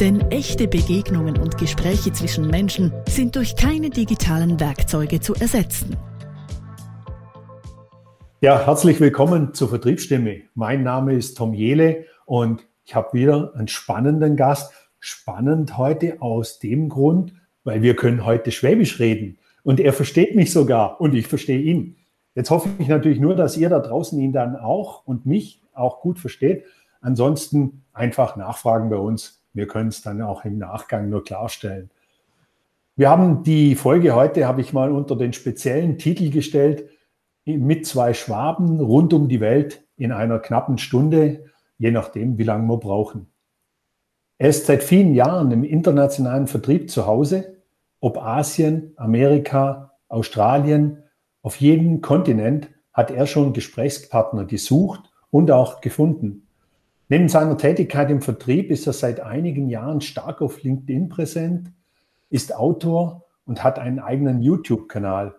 Denn echte Begegnungen und Gespräche zwischen Menschen sind durch keine digitalen Werkzeuge zu ersetzen. Ja, herzlich willkommen zur Vertriebsstimme. Mein Name ist Tom Jele und ich habe wieder einen spannenden Gast. Spannend heute aus dem Grund, weil wir können heute Schwäbisch reden und er versteht mich sogar und ich verstehe ihn. Jetzt hoffe ich natürlich nur, dass ihr da draußen ihn dann auch und mich auch gut versteht. Ansonsten einfach nachfragen bei uns wir können es dann auch im Nachgang nur klarstellen. Wir haben die Folge heute, habe ich mal unter den speziellen Titel gestellt, mit zwei Schwaben rund um die Welt in einer knappen Stunde, je nachdem, wie lange wir brauchen. Er ist seit vielen Jahren im internationalen Vertrieb zu Hause, ob Asien, Amerika, Australien, auf jedem Kontinent hat er schon Gesprächspartner gesucht und auch gefunden. Neben seiner Tätigkeit im Vertrieb ist er seit einigen Jahren stark auf LinkedIn präsent, ist Autor und hat einen eigenen YouTube-Kanal.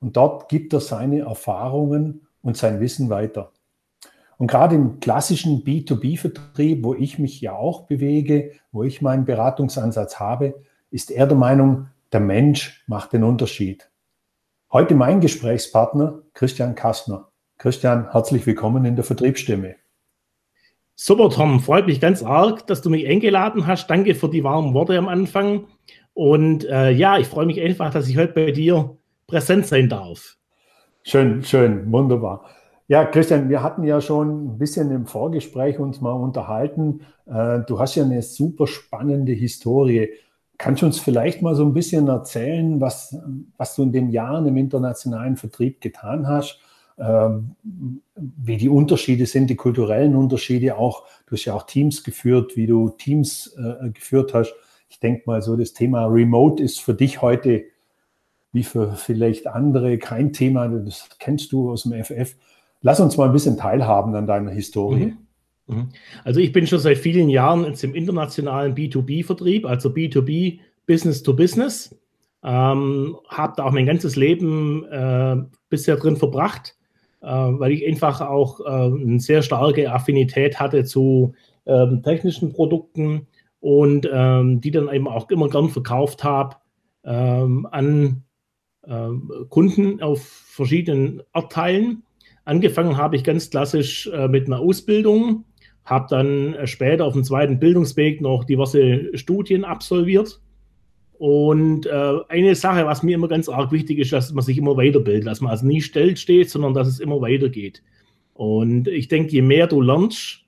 Und dort gibt er seine Erfahrungen und sein Wissen weiter. Und gerade im klassischen B2B-Vertrieb, wo ich mich ja auch bewege, wo ich meinen Beratungsansatz habe, ist er der Meinung, der Mensch macht den Unterschied. Heute mein Gesprächspartner Christian Kastner. Christian, herzlich willkommen in der Vertriebsstimme. Super, Tom. Freut mich ganz arg, dass du mich eingeladen hast. Danke für die warmen Worte am Anfang. Und äh, ja, ich freue mich einfach, dass ich heute bei dir präsent sein darf. Schön, schön, wunderbar. Ja, Christian, wir hatten ja schon ein bisschen im Vorgespräch uns mal unterhalten. Äh, du hast ja eine super spannende Historie. Kannst du uns vielleicht mal so ein bisschen erzählen, was, was du in den Jahren im internationalen Vertrieb getan hast? Ähm, wie die Unterschiede sind, die kulturellen Unterschiede auch. Du hast ja auch Teams geführt, wie du Teams äh, geführt hast. Ich denke mal so, das Thema Remote ist für dich heute wie für vielleicht andere kein Thema. Das kennst du aus dem FF. Lass uns mal ein bisschen teilhaben an deiner Historie. Mhm. mhm. Also ich bin schon seit vielen Jahren jetzt im internationalen B2B-Vertrieb, also B2B Business to Business. Ähm, habe da auch mein ganzes Leben äh, bisher drin verbracht weil ich einfach auch äh, eine sehr starke Affinität hatte zu ähm, technischen Produkten und ähm, die dann eben auch immer gern verkauft habe ähm, an Kunden auf verschiedenen Erdteilen. Angefangen habe ich ganz klassisch äh, mit einer Ausbildung, habe dann später auf dem zweiten Bildungsweg noch diverse Studien absolviert und äh, eine Sache, was mir immer ganz arg wichtig ist, dass man sich immer weiterbildet, dass man also nie still steht, sondern dass es immer weitergeht. Und ich denke, je mehr du lernst,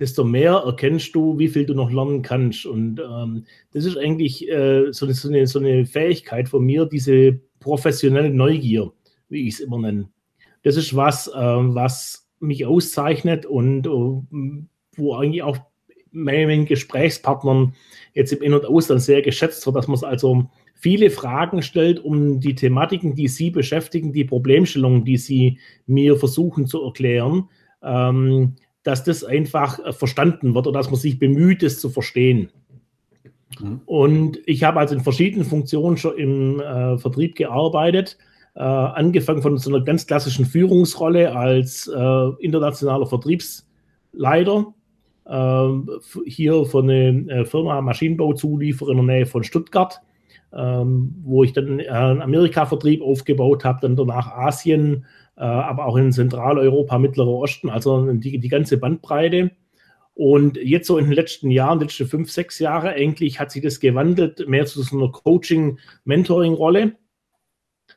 desto mehr erkennst du, wie viel du noch lernen kannst. Und ähm, das ist eigentlich äh, so, eine, so, eine, so, eine, Fähigkeit von mir, diese professionelle Neugier, wie ich es immer nenne. Das ist was, äh, was mich auszeichnet und uh, wo eigentlich auch meinen Gesprächspartnern jetzt im In- und Ausland sehr geschätzt wird, dass man also viele Fragen stellt, um die Thematiken, die Sie beschäftigen, die Problemstellungen, die Sie mir versuchen zu erklären, ähm, dass das einfach äh, verstanden wird oder dass man sich bemüht, es zu verstehen. Mhm. Und ich habe also in verschiedenen Funktionen schon im äh, Vertrieb gearbeitet, äh, angefangen von so einer ganz klassischen Führungsrolle als äh, internationaler Vertriebsleiter hier von einer äh, Firma Maschinenbauzulieferer in der Nähe von Stuttgart, ähm, wo ich dann äh, einen Amerika-Vertrieb aufgebaut habe, dann danach Asien, äh, aber auch in Zentraleuropa, Mittlerer Osten, also die, die ganze Bandbreite. Und jetzt so in den letzten Jahren, letzte fünf, sechs Jahre eigentlich, hat sich das gewandelt, mehr zu so einer Coaching-Mentoring-Rolle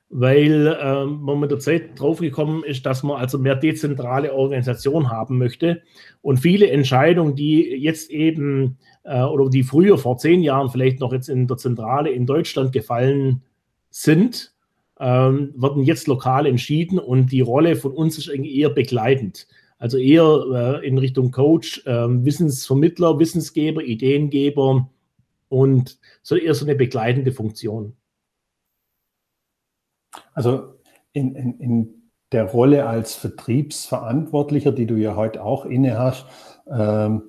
weil ähm, man mit der Zeit draufgekommen ist, dass man also mehr dezentrale Organisation haben möchte. Und viele Entscheidungen, die jetzt eben äh, oder die früher vor zehn Jahren vielleicht noch jetzt in der Zentrale in Deutschland gefallen sind, ähm, werden jetzt lokal entschieden und die Rolle von uns ist eher begleitend. Also eher äh, in Richtung Coach, äh, Wissensvermittler, Wissensgeber, Ideengeber und so eher so eine begleitende Funktion. Also in, in, in der Rolle als Vertriebsverantwortlicher, die du ja heute auch inne hast, ähm,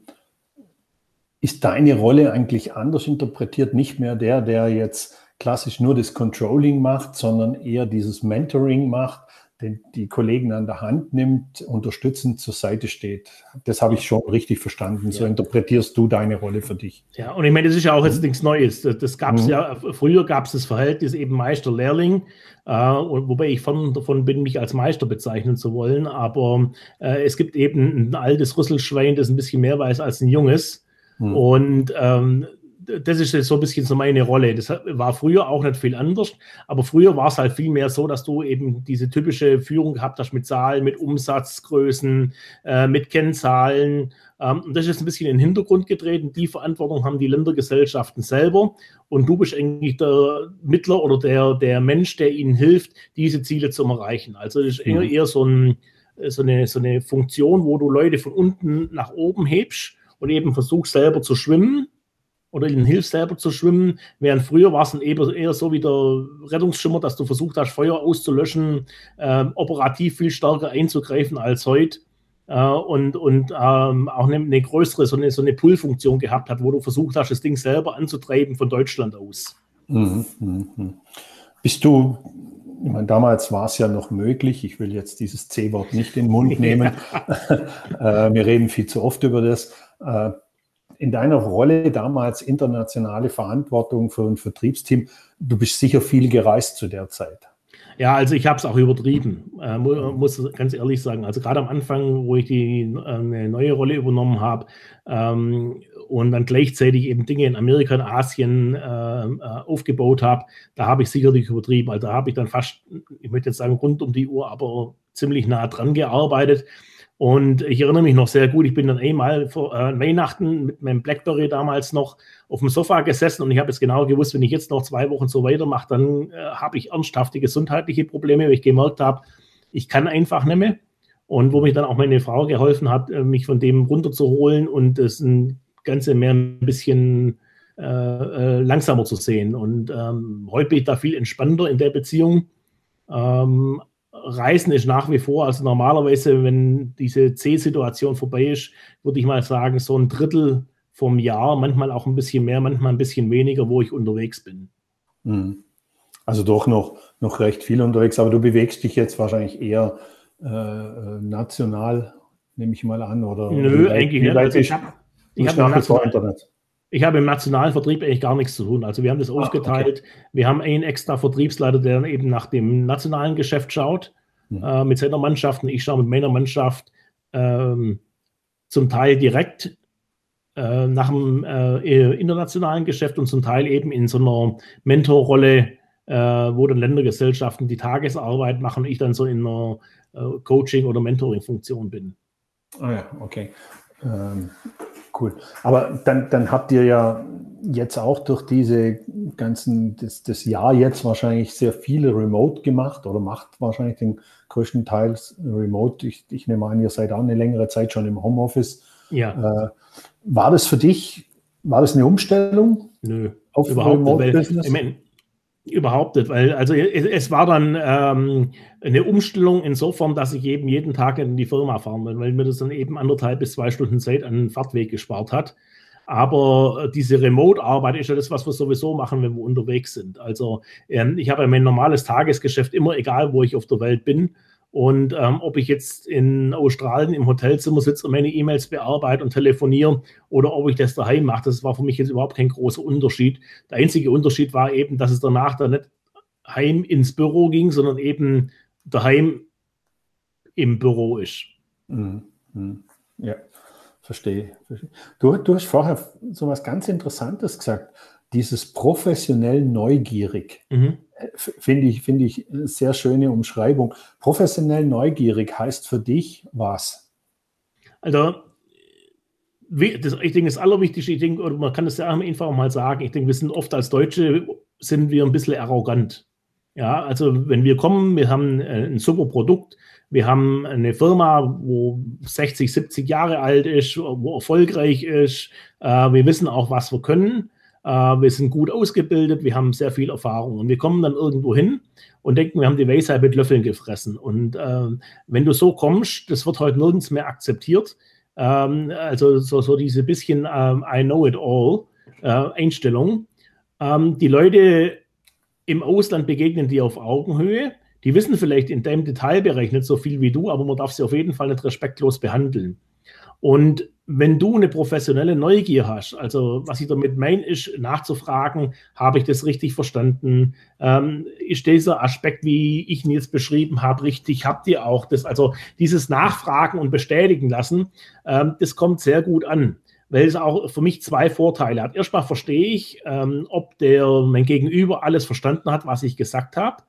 ist deine Rolle eigentlich anders interpretiert? Nicht mehr der, der jetzt klassisch nur das Controlling macht, sondern eher dieses Mentoring macht, den die Kollegen an der Hand nimmt, unterstützend zur Seite steht. Das habe ich schon richtig verstanden. Ja. So interpretierst du deine Rolle für dich. Ja, und ich meine, das ist ja auch jetzt mhm. nichts Neues. Das gab es mhm. ja, früher gab es das Verhältnis eben Meister-Lehrling, äh, wobei ich von, davon bin, mich als Meister bezeichnen zu wollen. Aber äh, es gibt eben ein altes Rüsselschwein, das ein bisschen mehr weiß als ein junges. Mhm. Und ähm, das ist jetzt so ein bisschen so meine Rolle. Das war früher auch nicht viel anders, aber früher war es halt viel mehr so, dass du eben diese typische Führung gehabt hast mit Zahlen, mit Umsatzgrößen, äh, mit Kennzahlen. Ähm, und das ist ein bisschen in den Hintergrund getreten. Die Verantwortung haben die Ländergesellschaften selber und du bist eigentlich der Mittler oder der, der Mensch, der ihnen hilft, diese Ziele zu erreichen. Also das ist eher, mhm. eher so, ein, so, eine, so eine Funktion, wo du Leute von unten nach oben hebst und eben versuchst selber zu schwimmen oder ihnen hilfst selber zu schwimmen, während früher war es dann eher, eher so wie der Rettungsschimmer, dass du versucht hast, Feuer auszulöschen, äh, operativ viel stärker einzugreifen als heute äh, und, und ähm, auch eine, eine, größere, so eine, so eine Pull-Funktion gehabt hat, wo du versucht hast, das Ding selber anzutreiben von Deutschland aus. Mhm, mh, mh. Bist du, ich meine, damals war es ja noch möglich, ich will jetzt dieses C-Wort nicht in den Mund nehmen, äh, wir reden viel zu oft über das, äh, in deiner Rolle damals internationale Verantwortung für ein Vertriebsteam, du bist sicher viel gereist zu der Zeit. Ja, also ich habe es auch übertrieben, äh, muss ganz ehrlich sagen. Also gerade am Anfang, wo ich die äh, eine neue Rolle übernommen habe ähm, und dann gleichzeitig eben Dinge in Amerika und Asien äh, äh aufgebaut habe, da habe ich sicherlich übertrieben. Also da habe ich dann fast, ich möchte jetzt sagen, rund um die Uhr, aber ziemlich nah dran gearbeitet. Und ich erinnere mich noch sehr gut, ich bin dann einmal vor äh, Weihnachten mit meinem Blackberry damals noch auf dem Sofa gesessen und ich habe jetzt genau gewusst, wenn ich jetzt noch zwei Wochen so weitermache, dann äh, habe ich ernsthafte gesundheitliche Probleme, weil ich gemerkt habe, ich kann einfach nicht mehr. Und wo mich dann auch meine Frau geholfen hat, äh, mich von dem runterzuholen und das Ganze mehr ein bisschen äh, äh, langsamer zu sehen. Und ähm, heute bin ich da viel entspannter in der Beziehung. Ähm, Reisen ist nach wie vor, also normalerweise, wenn diese C-Situation vorbei ist, würde ich mal sagen, so ein Drittel vom Jahr, manchmal auch ein bisschen mehr, manchmal ein bisschen weniger, wo ich unterwegs bin. Hm. Also doch noch, noch recht viel unterwegs, aber du bewegst dich jetzt wahrscheinlich eher äh, äh national, nehme ich mal an, oder? Nö, eigentlich nicht. Also ich habe hab national, Internet. Ich habe im nationalen Vertrieb eigentlich gar nichts zu tun. Also wir haben das ah, aufgeteilt. Okay. Wir haben einen extra Vertriebsleiter, der dann eben nach dem nationalen Geschäft schaut, mhm. äh, mit seiner Mannschaft. Und ich schaue mit meiner Mannschaft ähm, zum Teil direkt äh, nach dem äh, internationalen Geschäft und zum Teil eben in so einer Mentorrolle, äh, wo dann Ländergesellschaften die Tagesarbeit machen und ich dann so in einer äh, Coaching- oder Mentoring-Funktion bin. Ah ja, okay. Ähm, Cool. Aber dann, dann habt ihr ja jetzt auch durch diese ganzen, das, das Jahr jetzt wahrscheinlich sehr viele Remote gemacht oder macht wahrscheinlich den größten Teil Remote. Ich, ich nehme an, ihr seid auch eine längere Zeit schon im Homeoffice. Ja. Äh, war das für dich, war das eine Umstellung? Nö, auf überhaupt Remote-Business? Ich mein, Überhaupt nicht, weil also es, es war dann ähm, eine Umstellung insofern, dass ich eben jeden Tag in die Firma fahren will, weil mir das dann eben anderthalb bis zwei Stunden Zeit an den Fahrtweg gespart hat. Aber äh, diese Remote-Arbeit ist ja das, was wir sowieso machen, wenn wir unterwegs sind. Also ähm, ich habe ja mein normales Tagesgeschäft immer, egal wo ich auf der Welt bin. Und ähm, ob ich jetzt in Australien im Hotelzimmer sitze und meine E-Mails bearbeite und telefoniere oder ob ich das daheim mache, das war für mich jetzt überhaupt kein großer Unterschied. Der einzige Unterschied war eben, dass es danach dann nicht heim ins Büro ging, sondern eben daheim im Büro ist. Mhm. mhm. Ja, verstehe. Du, du hast vorher so was ganz Interessantes gesagt, dieses professionell neugierig. Mhm finde ich, finde ich eine sehr schöne Umschreibung. Professionell neugierig heißt für dich was? Also, das, ich denke, das Allerwichtigste, ich denke, man kann es ja einfach mal sagen, ich denke, wir sind oft als Deutsche, sind wir ein bisschen arrogant. Ja, also wenn wir kommen, wir haben ein super Produkt, wir haben eine Firma, wo 60, 70 Jahre alt ist, wo erfolgreich ist, äh, wir wissen auch, was wir können äh, wir sind gut ausgebildet, wir haben sehr viel Erfahrung und wir kommen dann irgendwo hin und denken, wir haben die Weisheit mit Löffeln gefressen. Und äh, wenn du so kommst, das wird heute nirgends mehr akzeptiert. Ähm, also so, so diese bisschen ähm, I know it all äh, Einstellung. Ähm, die Leute im Ausland begegnen dir auf Augenhöhe. Die wissen vielleicht in deinem Detailbereich nicht so viel wie du, aber man darf sie auf jeden Fall nicht respektlos behandeln. Und wenn du eine professionelle Neugier hast, also was ich damit meine, ist nachzufragen, habe ich das richtig verstanden? Ähm, ist dieser Aspekt, wie ich ihn jetzt beschrieben habe, richtig? Habt ihr auch das? Also dieses Nachfragen und bestätigen lassen, ähm, das kommt sehr gut an, weil es auch für mich zwei Vorteile hat. Erstmal verstehe ich, ähm, ob der mein Gegenüber alles verstanden hat, was ich gesagt habe.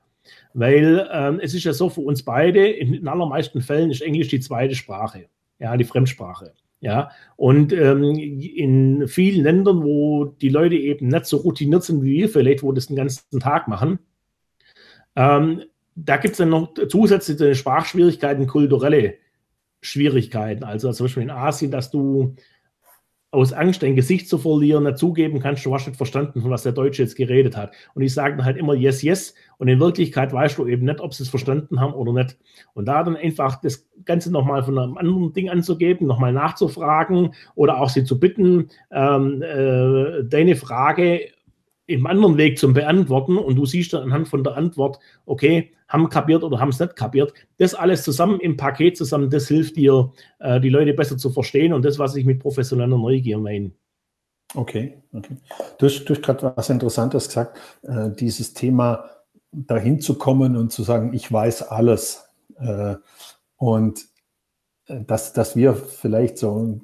Weil ähm, es ist ja so für uns beide, in den allermeisten Fällen ist Englisch die zweite Sprache ja, die Fremdsprache. Ja, und ähm, in vielen Ländern, wo die Leute eben nicht so routiniert sind wie wir vielleicht, wo das den ganzen Tag machen, ähm, da gibt es dann noch zusätzliche Sprachschwierigkeiten, kulturelle Schwierigkeiten. Also zum Beispiel in Asien, dass du aus Angst, dein Gesicht zu verlieren, zugeben kannst, du hast nicht verstanden, von was der Deutsche jetzt geredet hat. Und ich sage dann halt immer yes, yes. Und in Wirklichkeit weißt du eben nicht, ob sie es verstanden haben oder nicht. Und da dann einfach das Ganze nochmal von einem anderen Ding anzugeben, nochmal nachzufragen oder auch sie zu bitten, ähm, äh, deine Frage im anderen Weg zum Beantworten und du siehst dann anhand von der Antwort, okay, haben kapiert oder haben es nicht kapiert. Das alles zusammen im Paket zusammen, das hilft dir, äh, die Leute besser zu verstehen und das, was ich mit professioneller Neugier meine. Okay, okay. Du hast, hast gerade was Interessantes gesagt, äh, dieses Thema dahin zu kommen und zu sagen, ich weiß alles. Äh, und äh, dass, dass wir vielleicht so,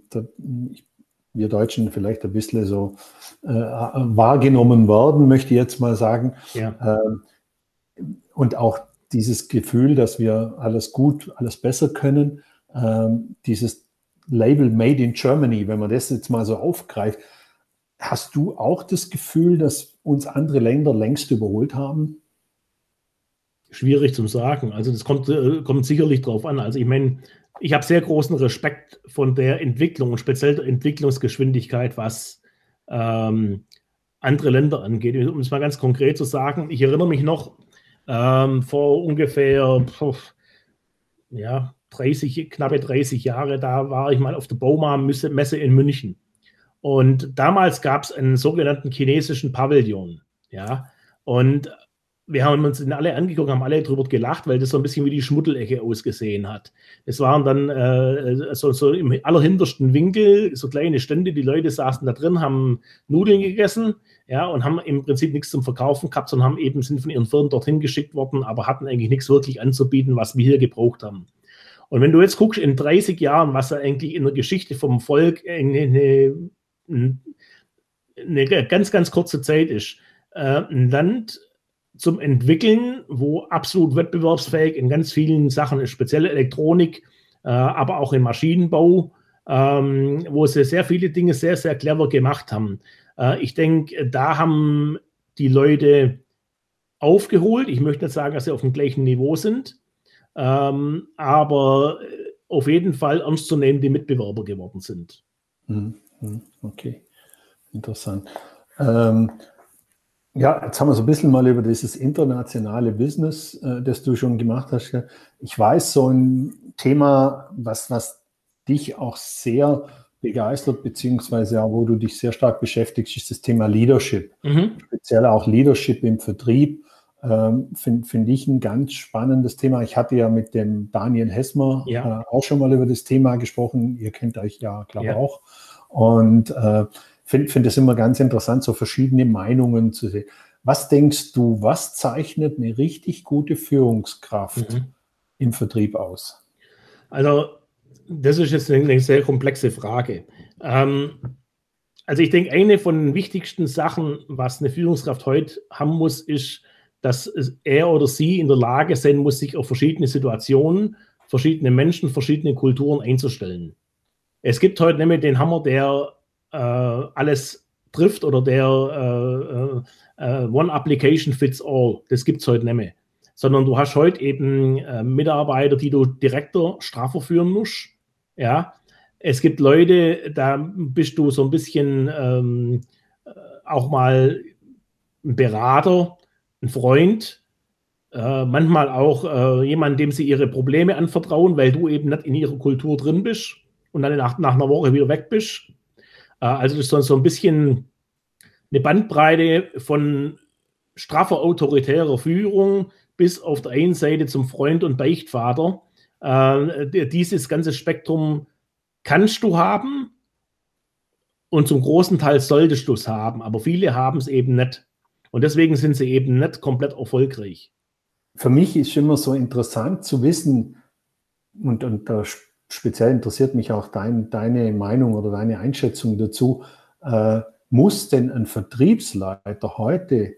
wir Deutschen vielleicht ein bisschen so äh, wahrgenommen werden, möchte ich jetzt mal sagen. Ja. Ähm, und auch dieses Gefühl, dass wir alles gut, alles besser können, ähm, dieses Label Made in Germany, wenn man das jetzt mal so aufgreift, hast du auch das Gefühl, dass uns andere Länder längst überholt haben? Schwierig zu sagen. Also das kommt, äh, kommt sicherlich drauf an. Also ich meine, ich habe sehr großen Respekt von der Entwicklung und speziell der Entwicklungsgeschwindigkeit, was ähm, andere Länder angeht. Um es mal ganz konkret zu sagen, ich erinnere mich noch, ähm, vor ungefähr ja, 30, knappe 30 Jahre, da war ich mal auf der Bauma-Messe in München. Und damals gab es einen sogenannten chinesischen Pavillon. Ja, und wir haben uns den alle angeguckt, haben alle drüber gelacht, weil das so ein bisschen wie die Schmuddelecke ausgesehen hat. Es waren dann äh, so, so, im allerhintersten Winkel so kleine Stände, die Leute saßen da drin, haben Nudeln gegessen, ja, und haben im Prinzip nichts zum Verkaufen gehabt, sondern haben eben, sind von ihren Firmen dorthin geschickt worden, aber hatten eigentlich nichts wirklich anzubieten, was wir hier gebraucht haben. Und wenn du jetzt guckst, in 30 Jahren, was da eigentlich in der Geschichte vom Volk eine, eine, eine ganz, ganz kurze Zeit ist, äh, ein Land zum Entwickeln, wo absolut wettbewerbsfähig in ganz vielen Sachen ist, spezielle Elektronik, äh, aber auch im Maschinenbau, ähm, wo sie sehr viele Dinge sehr, sehr clever gemacht haben. Äh, ich denke, da haben die Leute aufgeholt. Ich möchte nicht sagen, dass sie auf dem gleichen Niveau sind, ähm, aber auf jeden Fall ernstzunehmende Mitbewerber geworden sind. Mhm. Mhm. Okay, interessant. Ähm, ja, jetzt haben wir so ein bisschen mal über dieses internationale Business, äh, das du schon gemacht hast. Ich weiß, so ein Thema, was, was dich auch sehr begeistert, beziehungsweise auch wo du dich sehr stark beschäftigst, ist das Thema Leadership. Mhm. Speziell auch Leadership im Vertrieb. Ähm, Finde find ich ein ganz spannendes Thema. Ich hatte ja mit dem Daniel Hessmer ja. äh, auch schon mal über das Thema gesprochen. Ihr kennt euch ja, glaube ich, ja. auch. Und äh, finde find es immer ganz interessant, so verschiedene Meinungen zu sehen. Was denkst du, was zeichnet eine richtig gute Führungskraft mhm. im Vertrieb aus? Also, das ist jetzt eine sehr komplexe Frage. Ähm, also, ich denke, eine von den wichtigsten Sachen, was eine Führungskraft heute haben muss, ist, dass er oder sie in der Lage sein muss, sich auf verschiedene Situationen, verschiedene Menschen, verschiedene Kulturen einzustellen. Es gibt heute nämlich den Hammer, der äh, alles trifft oder der äh, äh, äh One Application Fits All. Das gibt es heute nicht mehr. Sondern du hast heute eben äh, Mitarbeiter, die du direkter straffer führen musst. Ja. Es gibt Leute, da bist du so ein bisschen ähm, auch mal ein Berater, ein Freund, äh, manchmal auch äh, jemand, dem sie ihre Probleme anvertrauen, weil du eben nicht in ihrer Kultur drin bist und dann nach, nach einer Woche wieder weg bist. Äh, also das ist so ein bisschen eine Bandbreite von straffer autoritärer Führung bis auf der einen Seite zum Freund und Beichtvater. Äh, dieses ganze Spektrum kannst du haben und zum großen Teil solltest du es haben, aber viele haben es eben nicht. Und deswegen sind sie eben nicht komplett erfolgreich. Für mich ist immer so interessant zu wissen, und, und da speziell interessiert mich auch dein, deine Meinung oder deine Einschätzung dazu, äh, muss denn ein Vertriebsleiter heute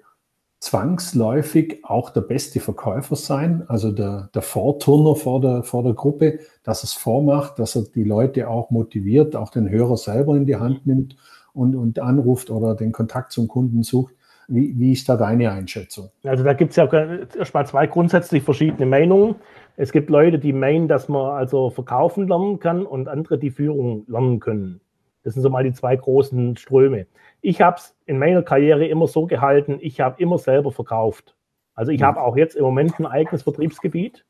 zwangsläufig auch der beste Verkäufer sein, also der, der Vorturner vor der, vor der Gruppe, dass es vormacht, dass er die Leute auch motiviert, auch den Hörer selber in die Hand nimmt und, und anruft oder den Kontakt zum Kunden sucht. Wie, wie ist da deine Einschätzung? Also da gibt es ja erstmal zwei grundsätzlich verschiedene Meinungen. Es gibt Leute, die meinen, dass man also verkaufen lernen kann und andere, die Führung lernen können. Das sind so mal die zwei großen Ströme. Ich habe es in meiner Karriere immer so gehalten, ich habe immer selber verkauft. Also ich mhm. habe auch jetzt im Moment ein eigenes Vertriebsgebiet,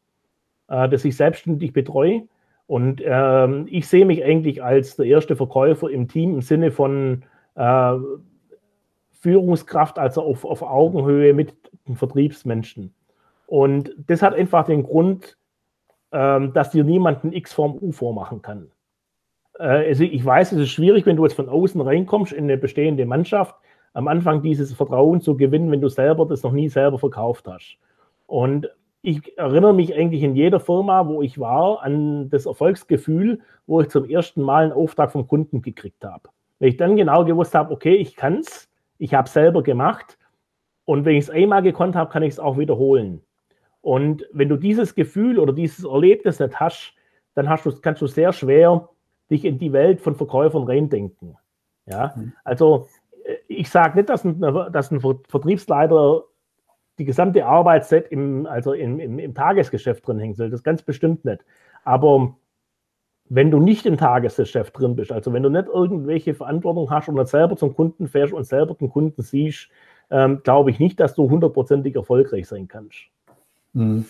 äh, das ich selbstständig betreue. Und ähm, ich sehe mich eigentlich als der erste Verkäufer im Team im Sinne von äh, Führungskraft, also auf, auf Augenhöhe mit den Vertriebsmenschen. Und das hat einfach den Grund, ähm, dass dir niemand ein X vorm U vormachen kann. Äh, also ich weiß, es ist schwierig, wenn du jetzt von außen reinkommst in eine bestehende Mannschaft, am Anfang dieses Vertrauen zu gewinnen, wenn du selber das noch nie selber verkauft hast. Und ich erinnere mich eigentlich in jeder Firma, wo ich war, an das Erfolgsgefühl, wo ich zum ersten Mal einen Auftrag vom Kunden gekriegt habe. Wenn ich dann genau gewusst habe, okay, ich kann es, ich habe es selber gemacht und wenn ich es einmal gekonnt habe, kann ich es auch wiederholen. Und wenn du dieses Gefühl oder dieses Erlebnis nicht hast, dann hast du, kannst du sehr schwer dich in die Welt von Verkäufern reindenken. Ja, mhm. also äh, ich sage nicht, dass ein, dass ein Vertriebsleiter die gesamte Arbeitszeit im, also im, im, im Tagesgeschäft drin hängen soll. Das ganz bestimmt nicht. Aber wenn du nicht im Tagesgeschäft drin bist, also wenn du nicht irgendwelche Verantwortung hast und dann selber zum Kunden fährst und selber den Kunden siehst, ähm, glaube ich nicht, dass du hundertprozentig erfolgreich sein kannst. Mhm.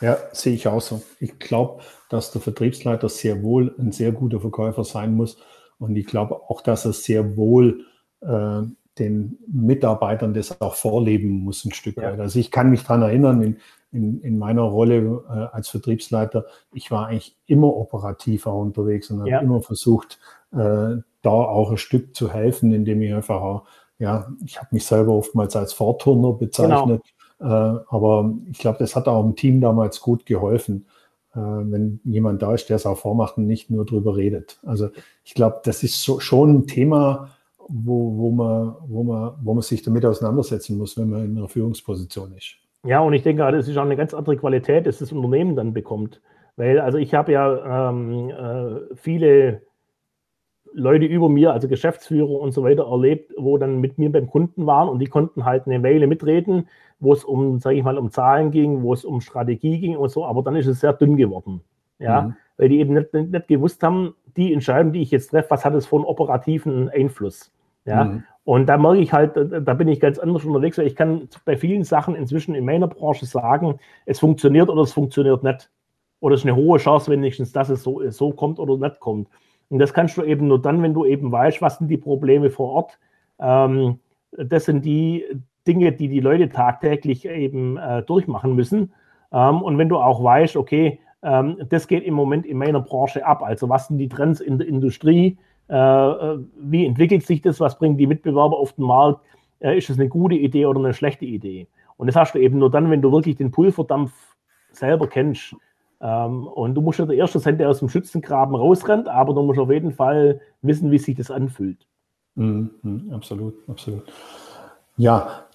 Ja, sehe ich auch so. Ich glaube, dass der Vertriebsleiter sehr wohl ein sehr guter Verkäufer sein muss. Und ich glaube auch, dass er sehr wohl äh, den Mitarbeitern das auch vorleben muss, ein Stück ja. weit. Also ich kann mich daran erinnern, in, in, in meiner Rolle äh, als Vertriebsleiter, ich war eigentlich immer operativer unterwegs und habe ja. immer versucht, äh, da auch ein Stück zu helfen, indem ich einfach auch, ja, ich habe mich selber oftmals als Vorturner bezeichnet. Genau. Äh, aber ich glaube, das hat auch dem Team damals gut geholfen, äh, wenn jemand da ist, der es auch vormacht und nicht nur drüber redet. Also ich glaube, das ist so, schon ein Thema, wo, wo, man, wo, man, wo man sich damit auseinandersetzen muss, wenn man in einer Führungsposition ist. Ja, und ich denke, das ist auch eine ganz andere Qualität, dass das Unternehmen dann bekommt. Weil, also ich habe ja ähm, äh, viele Leute über mir, also Geschäftsführer und so weiter, erlebt, wo dann mit mir beim Kunden waren und die konnten halt eine Weile mitreden, wo es um, sage ich mal, um Zahlen ging, wo es um Strategie ging und so, aber dann ist es sehr dünn geworden. Ja, mhm. weil die eben nicht, nicht, nicht, gewusst haben, die Entscheidung, die ich jetzt treffe, was hat es für einen operativen Einfluss. Ja, mhm. Und da merke ich halt, da bin ich ganz anders unterwegs, weil ich kann bei vielen Sachen inzwischen in meiner Branche sagen, es funktioniert oder es funktioniert nicht. Oder es ist eine hohe Chance wenigstens, dass es so, so kommt oder nicht kommt. Und das kannst du eben nur dann, wenn du eben weißt, was sind die Probleme vor Ort. Ähm, das sind die Dinge, die die Leute tagtäglich eben äh, durchmachen müssen. Ähm, und wenn du auch weißt, okay, ähm, das geht im Moment in meiner Branche ab. Also was sind die Trends in der Industrie? Äh, äh, wie entwickelt sich das, was bringen die Mitbewerber auf den Markt, äh, ist das eine gute Idee oder eine schlechte Idee. Und das hast du eben nur dann, wenn du wirklich den Pulverdampf selber kennst. Ähm, und du musst ja der Erste sein, der aus dem Schützengraben rausrennt, aber du musst auf jeden Fall wissen, wie sich das anfühlt. Mhm, mhm absolut, absolut. Ja,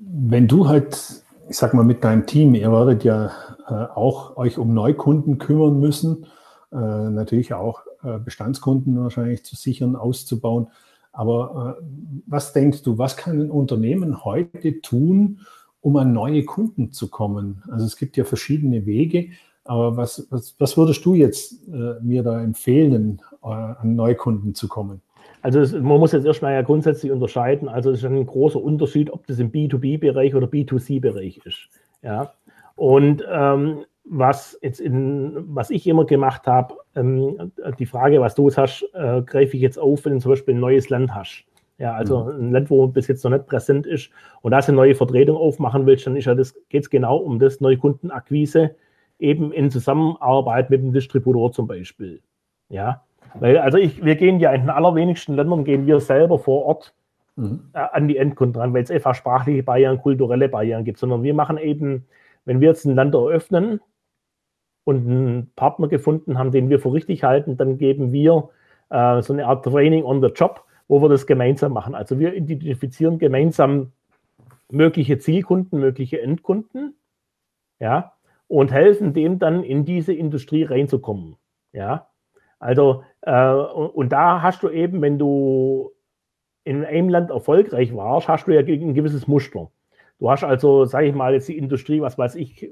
wenn du halt, ich sag mal, mit deinem Team, ihr werdet ja äh, auch euch um Neukunden kümmern müssen, äh, natürlich auch äh, Bestandskunden wahrscheinlich zu sichern, auszubauen. Aber äh, was denkst du, was kann ein Unternehmen heute tun, um an neue Kunden zu kommen? Also es gibt ja verschiedene Wege, aber was, was, was würdest du jetzt äh, mir da empfehlen, äh, an Neukunden zu kommen? Also es, man muss jetzt erstmal ja grundsätzlich unterscheiden. Also es ist ein großer Unterschied, ob das im B2B-Bereich oder B2C-Bereich ist. Ja. Und ähm, was jetzt in, was ich immer gemacht habe, ähm, die Frage, was du jetzt hast, äh, greife ich jetzt auf, wenn du zum Beispiel ein neues Land hast. Ja, also mhm. ein Land, wo bis jetzt noch nicht präsent ist und da eine neue Vertretung aufmachen willst, dann ist ja das, geht es genau um das Neukundenakquise, eben in Zusammenarbeit mit dem Distributor zum Beispiel. Ja, also ich, wir gehen ja in den allerwenigsten Ländern, gehen wir selber vor Ort mhm. äh, an die Endkunden ran, weil es einfach sprachliche Barrieren, kulturelle Barrieren gibt, sondern wir machen eben, wenn wir jetzt ein Land eröffnen und einen Partner gefunden haben, den wir für richtig halten, dann geben wir äh, so eine Art Training on the Job, wo wir das gemeinsam machen. Also wir identifizieren gemeinsam mögliche Zielkunden, mögliche Endkunden, ja, und helfen dem dann in diese Industrie reinzukommen, ja. Also, äh, und, und, da hast du eben, wenn du in einem Land erfolgreich warst, hast du ja ein gewisses Muster. Du hast also, sage ich mal, jetzt die Industrie, was weiß ich,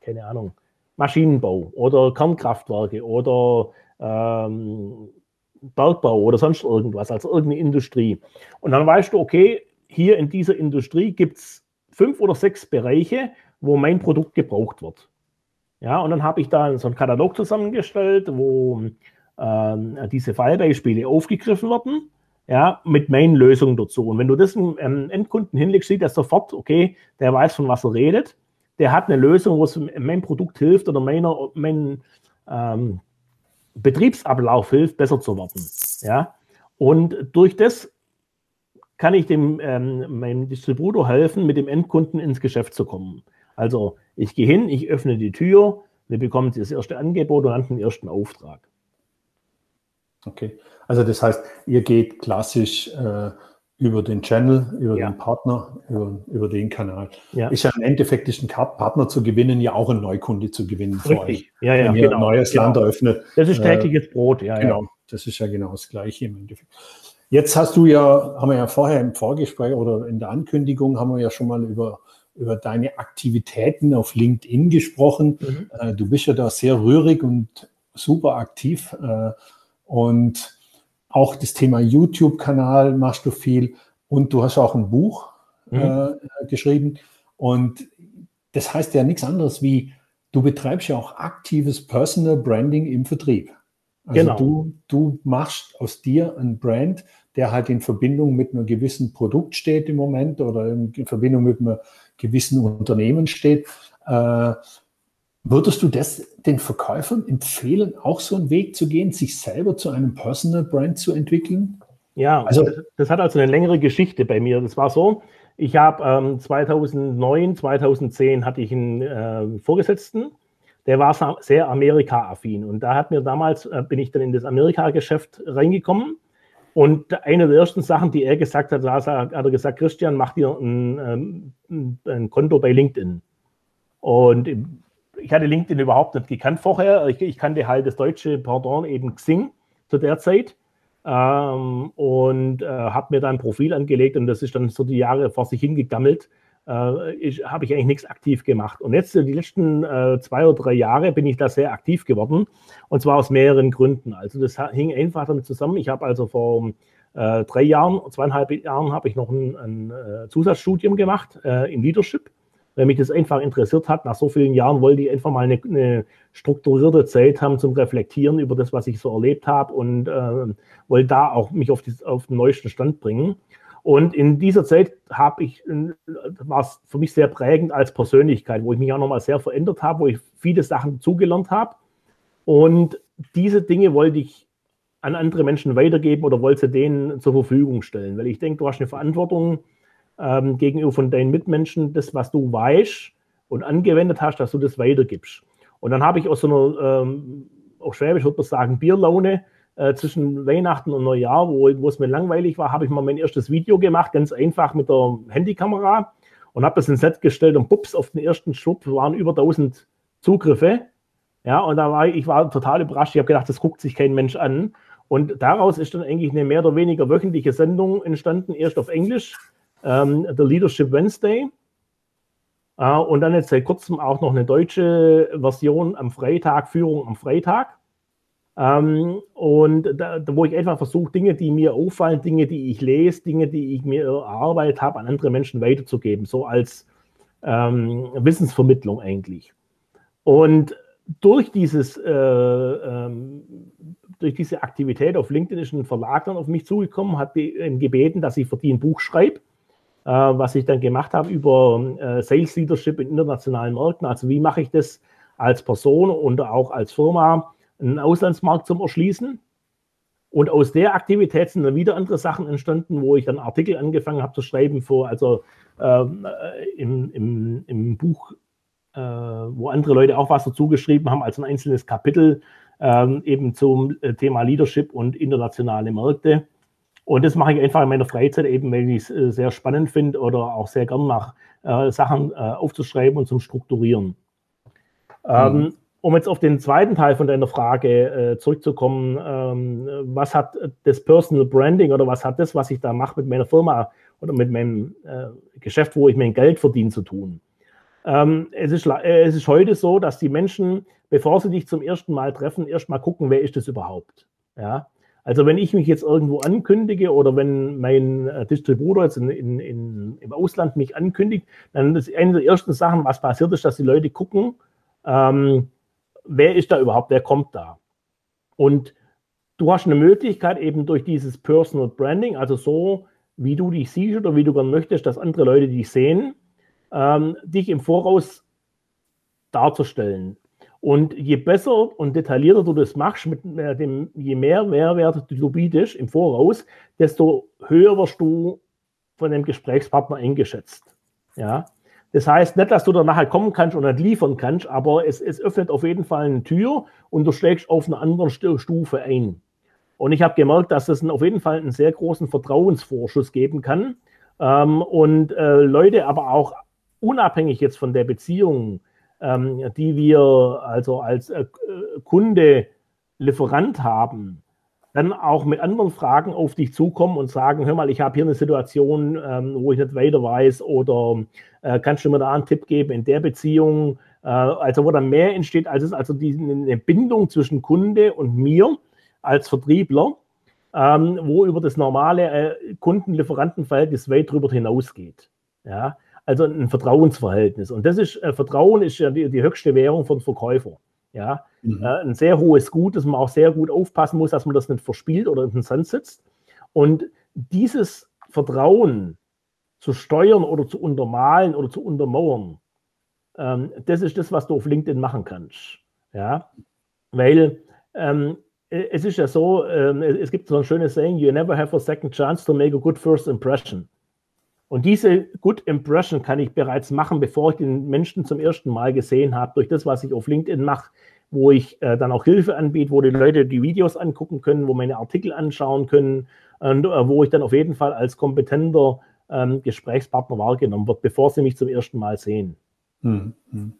keine Ahnung, Maschinenbau oder Kernkraftwerke oder ähm, Bergbau oder sonst irgendwas, also irgendeine Industrie. Und dann weißt du, okay, hier in dieser Industrie gibt es fünf oder sechs Bereiche, wo mein Produkt gebraucht wird. Ja, und dann habe ich da so einen Katalog zusammengestellt, wo diese Fallbeispiele aufgegriffen werden, ja, mit meinen Lösungen dazu. Und wenn du das einem ähm, Endkunden hinlegst, sieht er sofort, okay, der weiß, von was er redet, der hat eine Lösung, wo es meinem Produkt hilft oder mein ähm, Betriebsablauf hilft, besser zu werden. Ja? Und durch das kann ich dem ähm, meinem Distributor helfen, mit dem Endkunden ins Geschäft zu kommen. Also ich gehe hin, ich öffne die Tür, wir bekommen das erste Angebot und dann den ersten Auftrag. Okay, also das heißt, ihr geht klassisch äh, über den Channel, über ja. den Partner, über, über den Kanal. Ja. Ist ja im Endeffekt ist ein Partner zu gewinnen, ja auch ein Neukunde zu gewinnen für euch. Ja, ja, Wenn ihr genau. ein neues genau. Land eröffnet. Das ist tägliches äh, Brot, ja. Genau, ja. das ist ja genau das Gleiche im Endeffekt. Jetzt hast du ja, haben wir ja vorher im Vorgespräch oder in der Ankündigung haben wir ja schon mal über, über deine Aktivitäten auf LinkedIn gesprochen. Mhm. Äh, du bist ja da sehr rührig und super aktiv. Äh, und auch das Thema YouTube-Kanal machst du viel und du hast auch ein Buch mhm. äh, geschrieben. Und das heißt ja nichts anderes wie, du betreibst ja auch aktives Personal Branding im Vertrieb. Also genau. du, du machst aus dir ein Brand, der halt in Verbindung mit einem gewissen Produkt steht im Moment oder in Verbindung mit einem gewissen Unternehmen steht. Äh, Würdest du das den Verkäufern empfehlen, auch so einen Weg zu gehen, sich selber zu einem Personal Brand zu entwickeln? Ja, also das hat also eine längere Geschichte bei mir. Das war so, ich habe ähm, 2009, 2010 hatte ich einen äh, Vorgesetzten, der war sehr Amerika-affin und da hat mir damals, äh, bin ich dann in das Amerika-Geschäft reingekommen und eine der ersten Sachen, die er gesagt hat, hat er gesagt, Christian, mach dir ein, ähm, ein Konto bei LinkedIn. Und ich hatte LinkedIn überhaupt nicht gekannt vorher. Ich, ich kannte halt das deutsche Pardon eben Xing zu der Zeit ähm, und äh, habe mir dann ein Profil angelegt und das ist dann so die Jahre vor sich hingegammelt. Äh, habe ich eigentlich nichts aktiv gemacht. Und jetzt, die letzten äh, zwei oder drei Jahre, bin ich da sehr aktiv geworden und zwar aus mehreren Gründen. Also, das hing einfach damit zusammen. Ich habe also vor äh, drei Jahren, zweieinhalb Jahren, habe ich noch ein, ein äh, Zusatzstudium gemacht äh, in Leadership weil mich das einfach interessiert hat. Nach so vielen Jahren wollte ich einfach mal eine, eine strukturierte Zeit haben zum Reflektieren über das, was ich so erlebt habe und äh, wollte da auch mich auf, die, auf den neuesten Stand bringen. Und in dieser Zeit habe ich, äh, war es für mich sehr prägend als Persönlichkeit, wo ich mich auch nochmal sehr verändert habe, wo ich viele Sachen zugelernt habe. Und diese Dinge wollte ich an andere Menschen weitergeben oder wollte sie denen zur Verfügung stellen, weil ich denke, du hast eine Verantwortung, ähm, gegenüber von deinen Mitmenschen, das, was du weißt und angewendet hast, dass du das weitergibst. Und dann habe ich aus so einer, ähm, auch Schwäbisch würde man sagen, Bierlaune äh, zwischen Weihnachten und Neujahr, wo, wo es mir langweilig war, habe ich mal mein erstes Video gemacht, ganz einfach mit der Handykamera und habe das ins Set gestellt und pups, auf den ersten Schub waren über 1000 Zugriffe. Ja, und da war ich, ich war total überrascht. Ich habe gedacht, das guckt sich kein Mensch an. Und daraus ist dann eigentlich eine mehr oder weniger wöchentliche Sendung entstanden, erst auf Englisch ähm, der Leadership Wednesday. Äh, und dann jetzt seit kurzem auch noch eine deutsche Version am Freitag, Führung am Freitag. Ähm, und da, wo ich einfach versuche, Dinge, die mir auffallen, Dinge, die ich lese, Dinge, die ich mir erarbeitet habe, an andere Menschen weiterzugeben, so als ähm, Wissensvermittlung eigentlich. Und durch dieses äh, ähm, durch diese Aktivität auf LinkedIn ist ein Verlag dann auf mich zugekommen, hat ihn gebeten, dass ich für die ein Buch schreibe, äh, was ich dann gemacht habe über äh, Sales Leadership in internationalen Märkten. Also wie mache ich das als Person und auch als Firma, einen Auslandsmarkt zum Erschließen. Und aus der Aktivität sind dann wieder andere Sachen entstanden, wo ich dann Artikel angefangen habe zu schreiben, für, also ähm, äh, im, im, im Buch, äh, wo andere Leute auch was dazu geschrieben haben, als ein einzelnes Kapitel ähm, eben zum äh, Thema Leadership und internationale Märkte. Und das mache ich einfach in meiner Freizeit eben, weil ich es äh, sehr spannend finde oder auch sehr gern mache, äh, Sachen äh, aufzuschreiben und zum Strukturieren. Ähm, mhm. um jetzt auf den zweiten Teil von deiner Frage äh, zurückzukommen, ähm, was hat das Personal Branding oder was hat das, was ich da mache mit meiner Firma oder mit meinem äh, Geschäft, wo ich mein Geld verdiene, zu tun? Ähm, es, ist, es ist heute so, dass die Menschen, bevor sie dich zum ersten Mal treffen, erstmal gucken, wer ist das überhaupt? Ja. Also wenn ich mich jetzt irgendwo ankündige oder wenn mein äh, Distributor jetzt in, in, in, im Ausland mich ankündigt, dann ist eine der ersten Sachen, was passiert ist, dass die Leute gucken, ähm, wer ist da überhaupt, wer kommt da? Und du hast eine Möglichkeit eben durch dieses Personal Branding, also so, wie du dich siehst oder wie du gern möchtest, dass andere Leute dich sehen, ähm, dich im Voraus darzustellen. Und je besser und detaillierter du das machst, mit dem, je mehr Mehrwert du bietest im Voraus, desto höher wirst du von dem Gesprächspartner eingeschätzt. Ja. Das heißt nicht, dass du da nachher kommen kannst und nicht liefern kannst, aber es, es öffnet auf jeden Fall eine Tür und du schlägst auf einer anderen Stufe ein. Und ich habe gemerkt, dass es auf jeden Fall einen sehr großen Vertrauensvorschuss geben kann ähm, und äh, Leute aber auch unabhängig jetzt von der Beziehung, ähm, die wir also als äh, Kunde, Lieferant haben, dann auch mit anderen Fragen auf dich zukommen und sagen, hör mal, ich habe hier eine Situation, ähm, wo ich nicht weiter weiß oder äh, kannst du mir da einen Tipp geben in der Beziehung, äh, also wo dann mehr entsteht, als es also die, eine Bindung zwischen Kunde und mir als Vertriebler, ähm, wo über das normale äh, Kunden-Lieferanten-Verhältnis weit drüber hinausgeht. Ja, also ein Vertrauensverhältnis. Und das ist, äh, Vertrauen ist ja die, die, höchste Währung von Verkäufer. Ja, mhm. äh, ein sehr hohes Gut, dass man auch sehr gut aufpassen muss, dass man das nicht verspielt oder in den Sand sitzt. Und dieses Vertrauen zu steuern oder zu untermalen oder zu untermauern, ähm, das ist das, was du auf LinkedIn machen kannst. Ja, weil ähm, es ist ja so, ähm, es gibt so ein schönes Saying, you never have a second chance to make a good first impression. Und diese Good Impression kann ich bereits machen, bevor ich den Menschen zum ersten Mal gesehen habe, durch das, was ich auf LinkedIn mache, wo ich äh, dann auch Hilfe anbiete, wo die Leute die Videos angucken können, wo meine Artikel anschauen können und äh, wo ich dann auf jeden Fall als kompetenter ähm, Gesprächspartner wahrgenommen wird, bevor sie mich zum ersten Mal sehen. Hm, hm.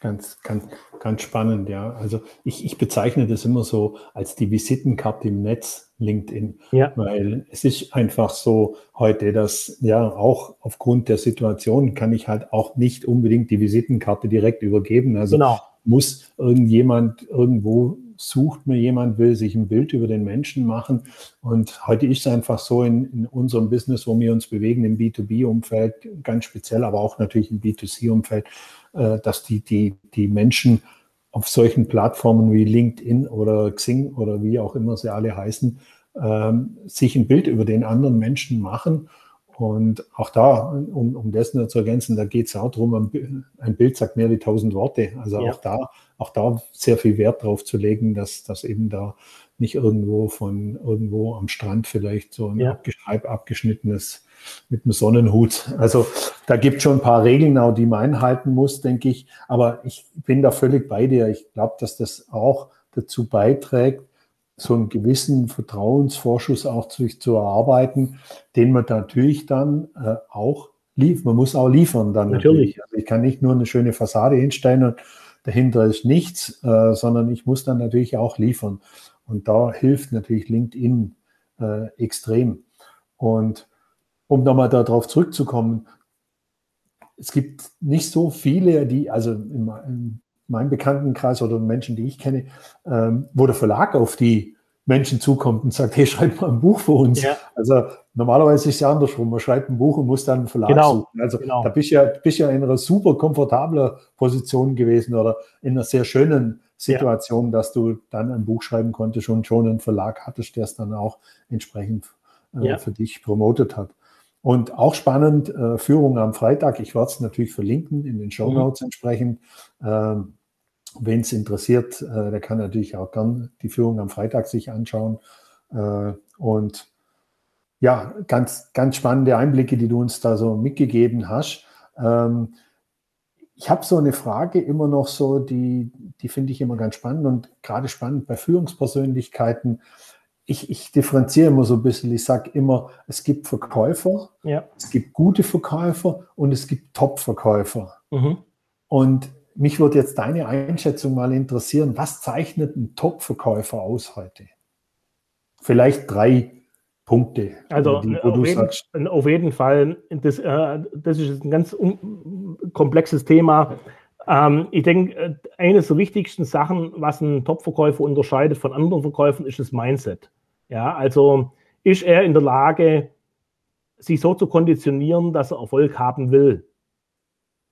Ganz, ganz, ganz spannend, ja. Also ich, ich bezeichne das immer so als die Visitenkarte im Netz, LinkedIn. Ja. Weil es ist einfach so heute, dass ja auch aufgrund der Situation kann ich halt auch nicht unbedingt die Visitenkarte direkt übergeben. Also genau. muss irgendjemand irgendwo sucht mir jemand, will sich ein Bild über den Menschen machen. Und heute ist es einfach so in, in unserem Business, wo wir uns bewegen, im B2B-Umfeld, ganz speziell, aber auch natürlich im B2C-Umfeld, äh, dass die, die, die Menschen auf solchen Plattformen wie LinkedIn oder Xing oder wie auch immer sie alle heißen, ähm, sich ein Bild über den anderen Menschen machen. Und auch da, um, um das nur zu ergänzen, da geht es auch darum, ein Bild sagt mehr wie tausend Worte. Also ja. auch da, auch da sehr viel Wert drauf zu legen, dass, dass eben da nicht irgendwo von irgendwo am Strand vielleicht so ein ja. abgeschnittenes mit einem Sonnenhut. Also da gibt es schon ein paar Regeln, auch die man einhalten muss, denke ich. Aber ich bin da völlig bei dir. Ich glaube, dass das auch dazu beiträgt, so einen gewissen Vertrauensvorschuss auch zu, zu erarbeiten, den man natürlich dann äh, auch liefert. Man muss auch liefern dann. Natürlich. natürlich. Also ich kann nicht nur eine schöne Fassade hinstellen und dahinter ist nichts, äh, sondern ich muss dann natürlich auch liefern. Und da hilft natürlich LinkedIn äh, extrem. Und um nochmal darauf zurückzukommen, es gibt nicht so viele, die, also im, im meinem Bekanntenkreis oder Menschen, die ich kenne, ähm, wo der Verlag auf die Menschen zukommt und sagt, hey, schreib mal ein Buch für uns. Ja. Also normalerweise ist es ja andersrum. Man schreibt ein Buch und muss dann einen Verlag genau. suchen. Also genau. da bist du ja, bist ja in einer super komfortablen Position gewesen oder in einer sehr schönen Situation, ja. dass du dann ein Buch schreiben konntest und schon einen Verlag hattest, der es dann auch entsprechend äh, ja. für dich promotet hat. Und auch spannend, äh, Führung am Freitag. Ich werde es natürlich verlinken in den Show mhm. Notes mhm. entsprechend. Ähm, Wen es interessiert, äh, der kann natürlich auch gern die Führung am Freitag sich anschauen. Äh, und ja, ganz, ganz spannende Einblicke, die du uns da so mitgegeben hast. Ähm, ich habe so eine Frage immer noch so, die, die finde ich immer ganz spannend und gerade spannend bei Führungspersönlichkeiten. Ich, ich differenziere immer so ein bisschen. Ich sage immer, es gibt Verkäufer, ja. es gibt gute Verkäufer und es gibt Top-Verkäufer. Mhm. Und mich würde jetzt deine Einschätzung mal interessieren. Was zeichnet ein Top-Verkäufer aus heute? Vielleicht drei Punkte. Also die, auf, jeden, auf, jeden, Fall, das, äh, das ist ein ganz komplexes Thema. Ähm, ich denke, äh, eine der wichtigsten Sachen, was ein Top-Verkäufer unterscheidet von anderen Verkäufern, ist das Mindset. Ja, also ist er in der Lage, sich so zu konditionieren, dass er Erfolg haben will.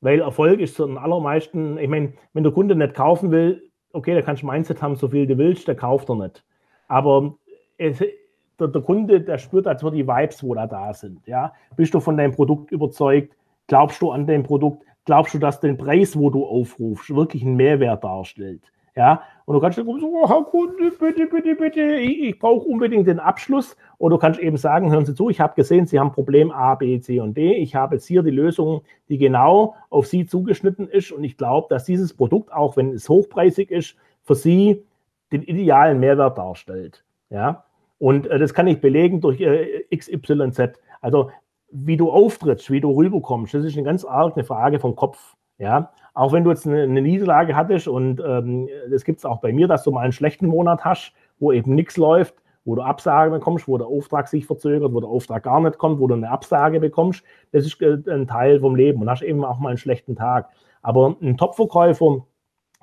Weil Erfolg ist zu den allermeisten, ich meine, wenn der Kunde nicht kaufen will, okay, da kannst du Mindset haben, so viel du willst, der kauft er nicht. Aber es, der, der, Kunde, der spürt als die Vibes, wo da da sind. Ja? Bist du von deinem Produkt überzeugt? Glaubst du an dein Produkt? Glaubst du, dass den Preis, wo du aufrufst, wirklich einen Mehrwert darstellt? Ja, und du kannst sagen, so, Herr Kunde, bitte, bitte, bitte, ich, ich brauche unbedingt den Abschluss. Oder du kannst eben sagen, hören Sie zu, ich habe gesehen, Sie haben Problem A, B, C und D. Ich habe jetzt hier die Lösung, die genau auf Sie zugeschnitten ist. Und ich glaube, dass dieses Produkt, auch wenn es hochpreisig ist, für Sie den idealen Mehrwert darstellt. Ja, und äh, das kann ich belegen durch äh, XYZ. Also, wie du auftrittst, wie du rüberkommst, das ist eine ganz arg eine Frage vom Kopf. Ja, auch wenn du jetzt eine, eine Niederlage hattest und ähm, das gibt es auch bei mir, dass du mal einen schlechten Monat hast, wo eben nichts läuft, wo du Absagen bekommst, wo der Auftrag sich verzögert, wo der Auftrag gar nicht kommt, wo du eine Absage bekommst, das ist äh, ein Teil vom Leben und hast eben auch mal einen schlechten Tag. Aber ein Top-Verkäufer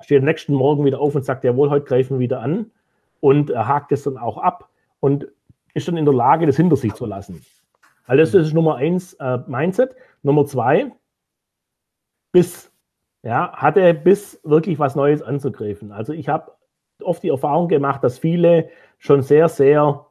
steht am nächsten Morgen wieder auf und sagt, jawohl, heute greifen wir wieder an und äh, hakt es dann auch ab und ist dann in der Lage, das hinter sich zu lassen. Also das ist Nummer eins, äh, Mindset. Nummer zwei, bis ja, hatte bis wirklich was Neues anzugreifen. Also ich habe oft die Erfahrung gemacht, dass viele schon sehr, sehr